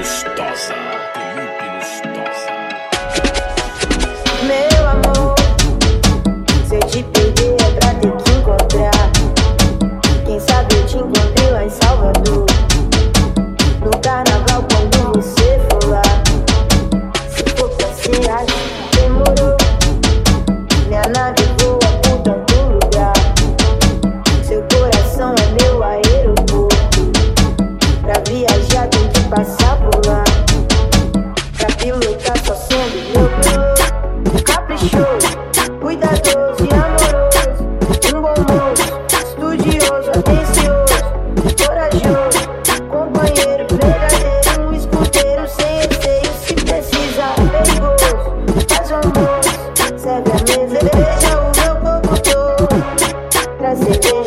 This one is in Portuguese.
Lustosa. Felipe Lustosa. Meu amor, se eu te perder é pra ter que encontrar. Quem sabe eu te encontrei lá em Salvador. No carnaval, quando você for lá. Se for pra ser passar por lá. Pra pilotar tá só sendo meu Caprichoso, cuidadoso e amoroso. Um bom moço, estudioso, atencioso, corajoso. Companheiro verdadeiro, um escuteiro sem receio. Se precisar, perigoso. Faz o almoço, serve a mesa, veja o meu corpo todo. Trazer